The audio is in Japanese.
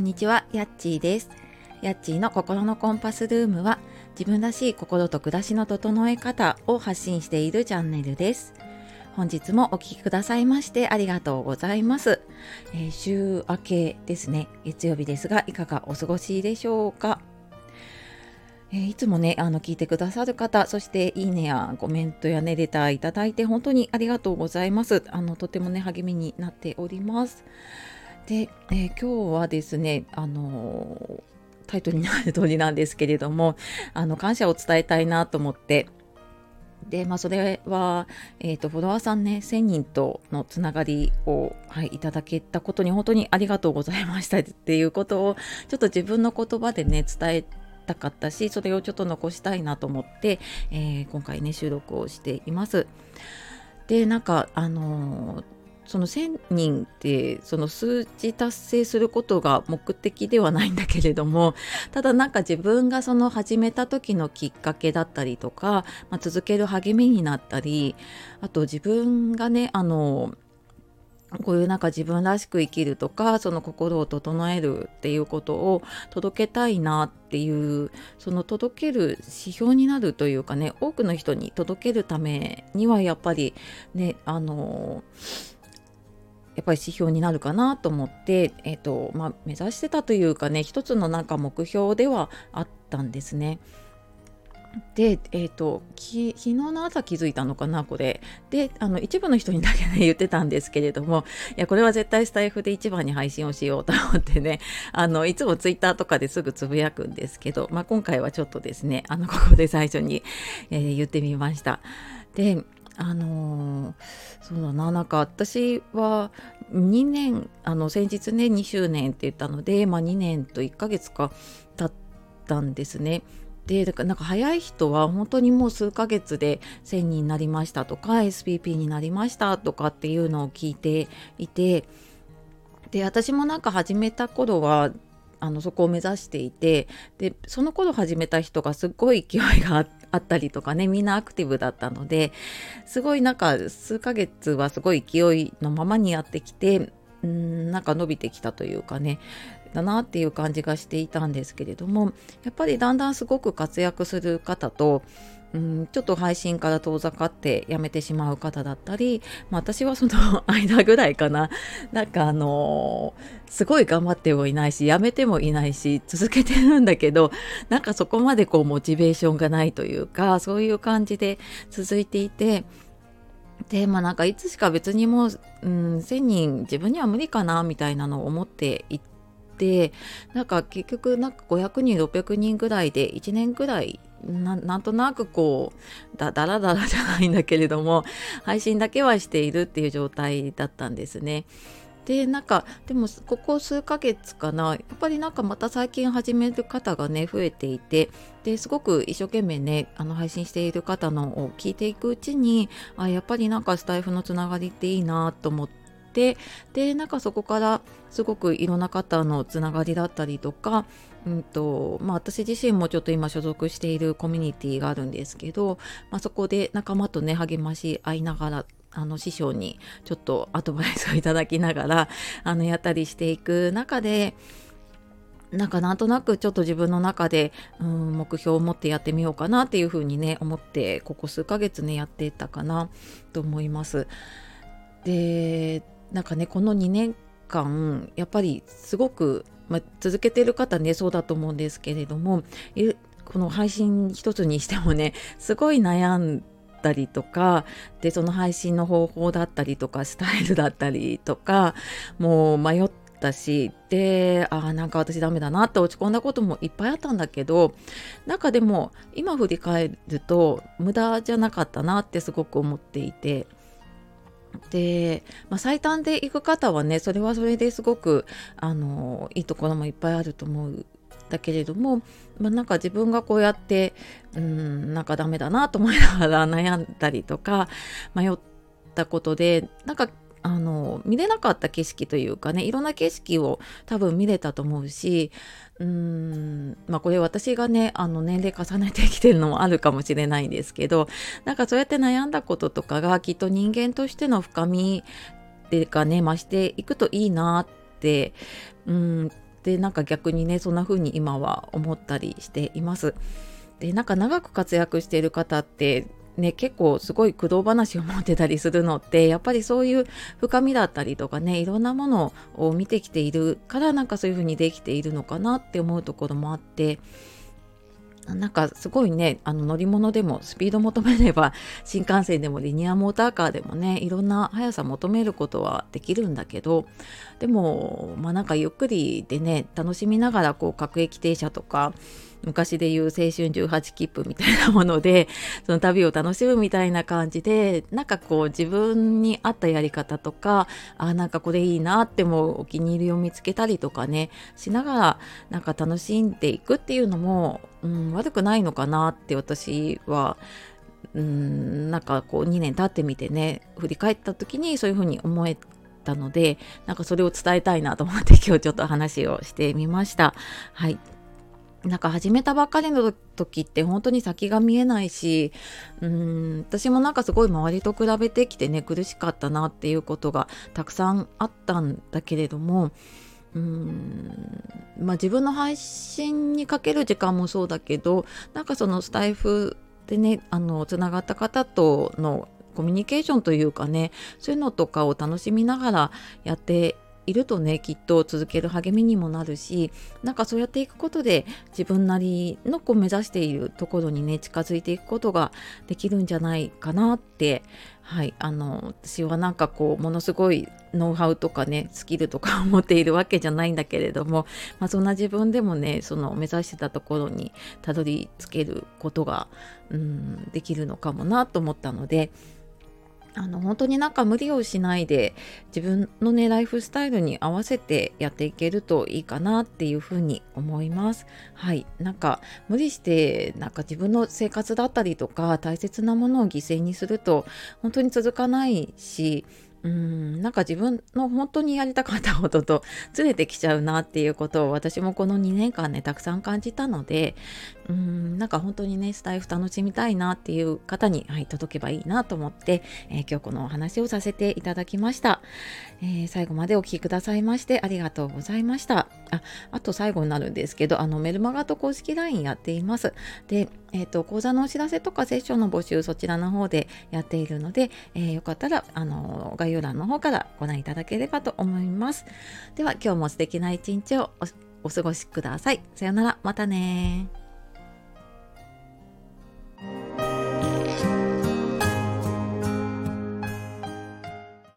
んにちは、やっちーです。やっちーの心のコンパスルームは、自分らしい心と暮らしの整え方を発信しているチャンネルです。本日もお聴きくださいましてありがとうございます、えー、週明けですね、月曜日ですが、いかがお過ごしでしょうか。えー、いつもね、あの、聞いてくださる方、そしていいねやコメントやね、レターいただいて本当にありがとうございます。あの、とてもね、励みになっております。で、えー、今日はですね、あのタイトルになる通りなんですけれども、あの、感謝を伝えたいなと思って、で、まあ、それは、えっ、ー、と、フォロワーさんね、1000人とのつながりを、はい、いただけたことに本当にありがとうございました っていうことを、ちょっと自分の言葉でね、伝えたかったし、それをちょっと残したいなと思って、えー、今回ね、収録をしています。で、なんか、あのーその1,000人ってその数字達成することが目的ではないんだけれども ただなんか自分がその始めた時のきっかけだったりとか、まあ、続ける励みになったりあと自分がねあのこういうなんか自分らしく生きるとかその心を整えるっていうことを届けたいなっていうその届ける指標になるというかね多くの人に届けるためにはやっぱりねあのやっぱり指標になるかなと思って、えーとまあ、目指してたというかね一つのなんか目標ではあったんですね。で、えーと、き昨日の朝気づいたのかなこれであの一部の人にだけね言ってたんですけれどもいやこれは絶対スタイフで一番に配信をしようと思ってねあのいつもツイッターとかですぐつぶやくんですけど、まあ、今回はちょっとですねあのここで最初に、えー、言ってみました。であのー、そうだななんか私は2年あの先日ね2周年って言ったので、まあ、2年と1ヶ月か経ったんですね。でだからなんか早い人は本当にもう数ヶ月で1000人になりましたとか SPP になりましたとかっていうのを聞いていてで私もなんか始めた頃はあのそこを目指していてでその頃始めた人がすっごい勢いがあってあったりとかねみんなアクティブだったのですごいなんか数ヶ月はすごい勢いのままにやってきてうんなんか伸びてきたというかねだなっていう感じがしていたんですけれどもやっぱりだんだんすごく活躍する方とうん、ちょっと配信から遠ざかってやめてしまう方だったり、まあ、私はその 間ぐらいかな。なんかあのー、すごい頑張ってもいないしやめてもいないし続けてるんだけどなんかそこまでこうモチベーションがないというかそういう感じで続いていてでまあなんかいつしか別にもう、うん、1,000人自分には無理かなみたいなのを思っていてなんか結局なんか500人600人ぐらいで1年ぐらいなんとなくこうだだらだらじゃないんだけれども配信だけはしているっていう状態だったんですね。でなんかでもここ数ヶ月かなやっぱりなんかまた最近始める方がね増えていてですごく一生懸命ねあの配信している方のを聞いていくうちにあやっぱりなんかスタイフのつながりっていいなと思ってって。でなんかそこからすごくいろんな方のつながりだったりとかうんとまあ、私自身もちょっと今所属しているコミュニティがあるんですけど、まあ、そこで仲間とね励まし合いながらあの師匠にちょっとアドバイスをいただきながら あのやったりしていく中でなんかなんとなくちょっと自分の中で、うん、目標を持ってやってみようかなっていうふうにね思ってここ数ヶ月ねやってたかなと思います。でなんかねこの2年間やっぱりすごくまあ、続けてる方ねそうだと思うんですけれどもこの配信一つにしてもね すごい悩んだりとかでその配信の方法だったりとかスタイルだったりとかもう迷ったしであなんか私ダメだなって落ち込んだこともいっぱいあったんだけどなんかでも今振り返ると無駄じゃなかったなってすごく思っていて。で、まあ、最短で行く方はねそれはそれですごくあのいいところもいっぱいあると思うだけれども、まあ、なんか自分がこうやってうんなんかダメだなと思いながら悩んだりとか迷ったことでなんかあの見れなかった景色というかねいろんな景色を多分見れたと思うしうーんまあこれ私がねあの年齢重ねてきてるのもあるかもしれないんですけどなんかそうやって悩んだこととかがきっと人間としての深みっていうかね増していくといいなってうんでなんか逆にねそんな風に今は思ったりしています。でなんか長く活躍している方ってね、結構すごい駆動話を持ってたりするのって やっぱりそういう深みだったりとかねいろんなものを見てきているからなんかそういう風にできているのかなって思うところもあってなんかすごいねあの乗り物でもスピード求めれば 新幹線でもリニアモーターカーでもねいろんな速さ求めることはできるんだけどでもまあなんかゆっくりでね楽しみながらこう各駅停車とか昔でいう青春18切符みたいなもので その旅を楽しむみたいな感じでなんかこう自分に合ったやり方とかあなんかこれいいなってもお気に入りを見つけたりとかねしながらなんか楽しんでいくっていうのも、うん、悪くないのかなって私はうんなんかこう2年経ってみてね振り返った時にそういうふうに思えたのでなんかそれを伝えたいなと思って今日ちょっと話をしてみました。はいなんか始めたばっかりの時って本当に先が見えないしうん私もなんかすごい周りと比べてきてね苦しかったなっていうことがたくさんあったんだけれどもうんまあ自分の配信にかける時間もそうだけどなんかそのスタイフでねあのつながった方とのコミュニケーションというかねそういうのとかを楽しみながらやっているとねきっと続ける励みにもなるしなんかそうやっていくことで自分なりのこう目指しているところにね近づいていくことができるんじゃないかなってはいあの私はなんかこうものすごいノウハウとかねスキルとかを 持っているわけじゃないんだけれども、まあ、そんな自分でもねその目指してたところにたどり着けることがうんできるのかもなと思ったのであの本当になんか無理をしないで自分のねライフスタイルに合わせてやっていけるといいかなっていうふうに思います。はいなんか無理してなんか自分の生活だったりとか大切なものを犠牲にすると本当に続かないしうんなんか自分の本当にやりたかったこととずれてきちゃうなっていうことを私もこの2年間ねたくさん感じたのでうんなんか本当にねスタイフ楽しみたいなっていう方に、はい、届けばいいなと思って、えー、今日このお話をさせていただきました、えー、最後までお聴きくださいましてありがとうございました。ああと最後になるんですけどあのメルマガと公式 LINE やっています。でえーと、講座のお知らせとかセッションの募集そちらの方でやっているので、えー、よかったらあの概要欄の方からご覧いただければと思います。では今日も素敵な一日をお過ごしください。さようなら。またね